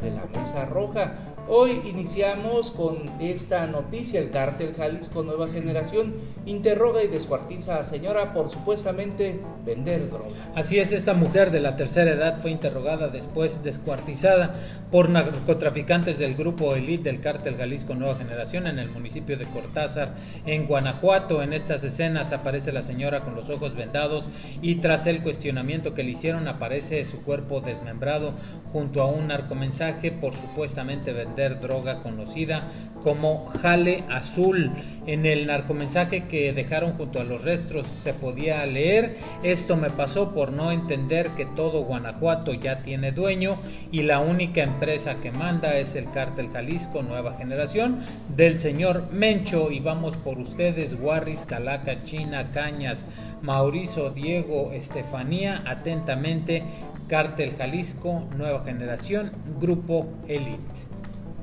de la Mesa Roja. Hoy iniciamos con esta noticia. El cártel Jalisco Nueva Generación interroga y descuartiza a señora por supuestamente vender droga. Así es, esta mujer de la tercera edad fue interrogada después descuartizada por narcotraficantes del grupo Elite del cártel Jalisco Nueva Generación en el municipio de Cortázar, en Guanajuato. En estas escenas aparece la señora con los ojos vendados y tras el cuestionamiento que le hicieron aparece su cuerpo desmembrado junto a un narcomensaje por supuestamente vender droga conocida como jale azul. En el narcomensaje que dejaron junto a los restos se podía leer, esto me pasó por no entender que todo Guanajuato ya tiene dueño y la única empresa que manda es el cártel Jalisco Nueva Generación del señor Mencho y vamos por ustedes, Guarris, Calaca, China, Cañas, Mauricio, Diego, Estefanía, atentamente, Cártel Jalisco, Nueva Generación, Grupo Elite.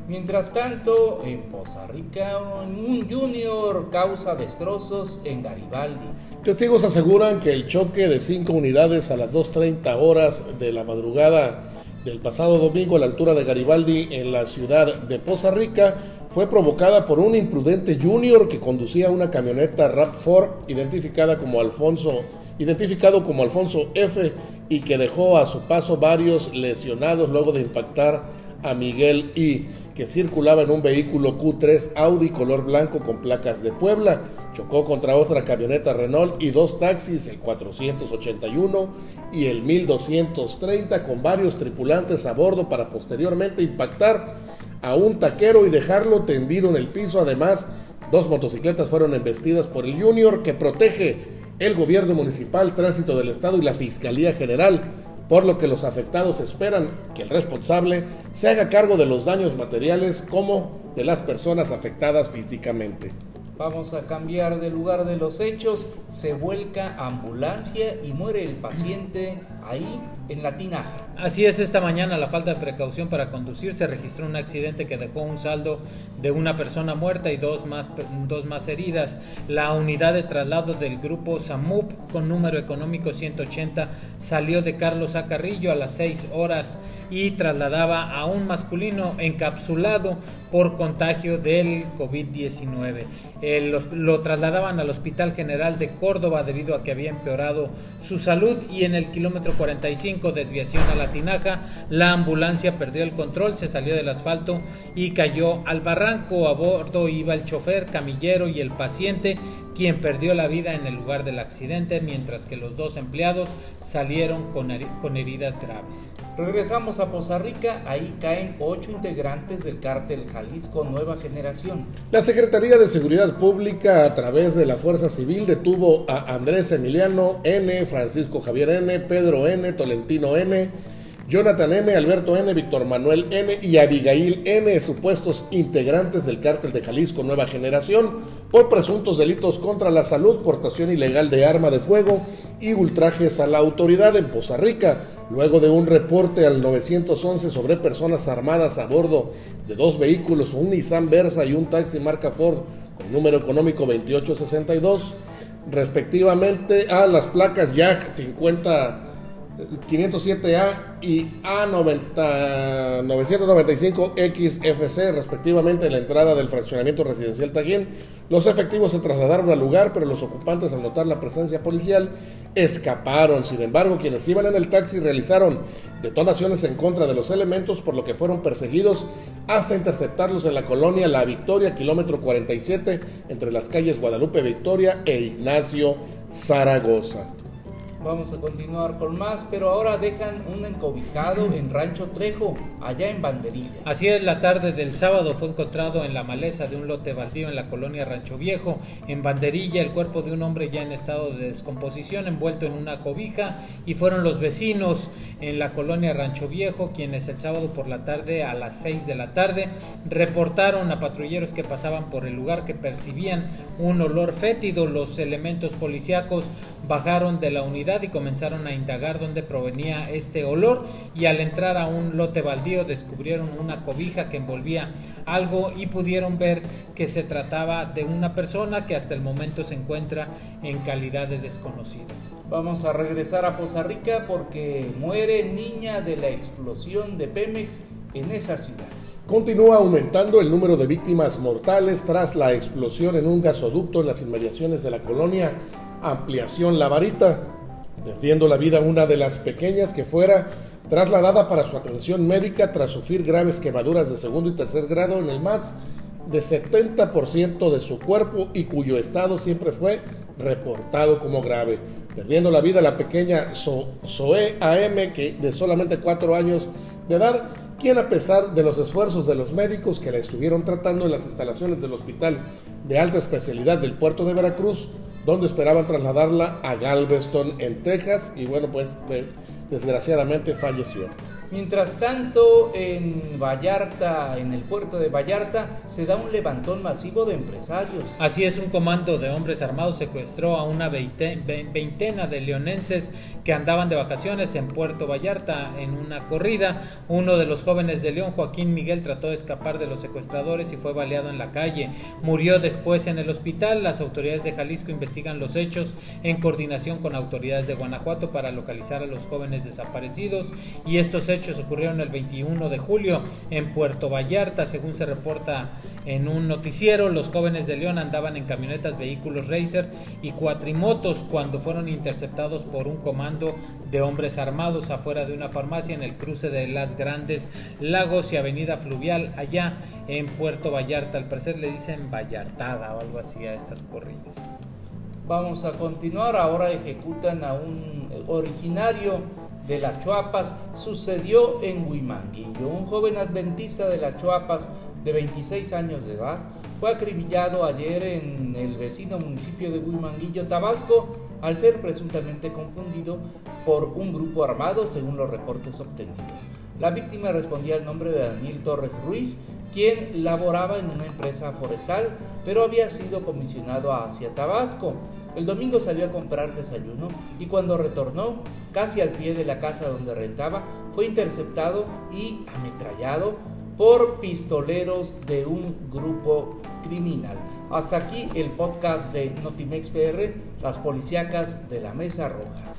Mientras tanto, en Poza Rica, un junior causa destrozos en Garibaldi. Testigos aseguran que el choque de cinco unidades a las 2.30 horas de la madrugada del pasado domingo a la altura de Garibaldi en la ciudad de Poza Rica fue provocada por un imprudente junior que conducía una camioneta RAP4 identificada como Alfonso, identificado como Alfonso F y que dejó a su paso varios lesionados luego de impactar a Miguel I, que circulaba en un vehículo Q3 Audi color blanco con placas de Puebla. Chocó contra otra camioneta Renault y dos taxis, el 481 y el 1230, con varios tripulantes a bordo para posteriormente impactar a un taquero y dejarlo tendido en el piso. Además, dos motocicletas fueron embestidas por el Junior que protege el gobierno municipal, tránsito del Estado y la Fiscalía General por lo que los afectados esperan que el responsable se haga cargo de los daños materiales como de las personas afectadas físicamente. Vamos a cambiar de lugar de los hechos. Se vuelca ambulancia y muere el paciente ahí en la tinaja. Así es, esta mañana la falta de precaución para conducir se registró un accidente que dejó un saldo de una persona muerta y dos más, dos más heridas. La unidad de traslado del grupo SAMUP con número económico 180 salió de Carlos Acarrillo a las 6 horas y trasladaba a un masculino encapsulado por contagio del COVID-19. Lo, lo trasladaban al Hospital General de Córdoba debido a que había empeorado su salud y en el kilómetro 45 desviación a la tinaja, la ambulancia perdió el control, se salió del asfalto y cayó al barranco. A bordo iba el chofer, camillero y el paciente, quien perdió la vida en el lugar del accidente, mientras que los dos empleados salieron con, con heridas graves. Regresamos a Poza Rica, ahí caen ocho integrantes del cártel Jalisco Nueva Generación. La Secretaría de Seguridad Pública, a través de la Fuerza Civil, detuvo a Andrés Emiliano N., Francisco Javier N., Pedro N., Tolentino N., Jonathan N., Alberto N., Víctor Manuel N. y Abigail N., supuestos integrantes del cártel de Jalisco Nueva Generación, por presuntos delitos contra la salud, portación ilegal de arma de fuego y ultrajes a la autoridad en Poza Rica, luego de un reporte al 911 sobre personas armadas a bordo de dos vehículos, un Nissan Versa y un taxi marca Ford con número económico 2862, respectivamente a las placas YAG 50 507A y A995XFC, respectivamente, en la entrada del fraccionamiento residencial Taguín. Los efectivos se trasladaron al lugar, pero los ocupantes, al notar la presencia policial, escaparon. Sin embargo, quienes iban en el taxi realizaron detonaciones en contra de los elementos, por lo que fueron perseguidos hasta interceptarlos en la colonia La Victoria, kilómetro 47, entre las calles Guadalupe Victoria e Ignacio Zaragoza. Vamos a continuar con más, pero ahora dejan un encobijado en Rancho Trejo, allá en Banderilla. Así es, la tarde del sábado fue encontrado en la maleza de un lote baldío en la colonia Rancho Viejo, en Banderilla, el cuerpo de un hombre ya en estado de descomposición, envuelto en una cobija, y fueron los vecinos en la colonia Rancho Viejo quienes el sábado por la tarde, a las 6 de la tarde, reportaron a patrulleros que pasaban por el lugar que percibían un olor fétido. Los elementos policíacos bajaron de la unidad y comenzaron a indagar dónde provenía este olor y al entrar a un lote baldío descubrieron una cobija que envolvía algo y pudieron ver que se trataba de una persona que hasta el momento se encuentra en calidad de desconocido. Vamos a regresar a Poza Rica porque muere niña de la explosión de Pemex en esa ciudad. Continúa aumentando el número de víctimas mortales tras la explosión en un gasoducto en las inmediaciones de la colonia Ampliación La Varita, perdiendo la vida una de las pequeñas que fuera trasladada para su atención médica tras sufrir graves quemaduras de segundo y tercer grado en el más de 70% de su cuerpo y cuyo estado siempre fue reportado como grave, perdiendo la vida la pequeña Zoe AM, que de solamente 4 años de edad, quien a pesar de los esfuerzos de los médicos que la estuvieron tratando en las instalaciones del Hospital de Alta Especialidad del puerto de Veracruz, donde esperaban trasladarla a Galveston, en Texas, y bueno, pues desgraciadamente falleció. Mientras tanto, en Vallarta, en el puerto de Vallarta, se da un levantón masivo de empresarios. Así es, un comando de hombres armados secuestró a una veintena de leonenses que andaban de vacaciones en Puerto Vallarta en una corrida. Uno de los jóvenes de León, Joaquín Miguel, trató de escapar de los secuestradores y fue baleado en la calle. Murió después en el hospital. Las autoridades de Jalisco investigan los hechos en coordinación con autoridades de Guanajuato para localizar a los jóvenes desaparecidos y estos hechos ocurrieron el 21 de julio en Puerto Vallarta, según se reporta en un noticiero. Los jóvenes de León andaban en camionetas, vehículos Racer y cuatrimotos cuando fueron interceptados por un comando de hombres armados afuera de una farmacia en el cruce de las Grandes Lagos y Avenida Fluvial allá en Puerto Vallarta. Al parecer le dicen Vallartada o algo así a estas corridas. Vamos a continuar. Ahora ejecutan a un originario de las Chuapas sucedió en Huimanguillo. Un joven adventista de las Chuapas de 26 años de edad fue acribillado ayer en el vecino municipio de Huimanguillo, Tabasco, al ser presuntamente confundido por un grupo armado, según los reportes obtenidos. La víctima respondía al nombre de Daniel Torres Ruiz, quien laboraba en una empresa forestal, pero había sido comisionado hacia Tabasco. El domingo salió a comprar desayuno y cuando retornó, casi al pie de la casa donde rentaba, fue interceptado y ametrallado por pistoleros de un grupo criminal. Hasta aquí el podcast de Notimex PR, las policíacas de la Mesa Roja.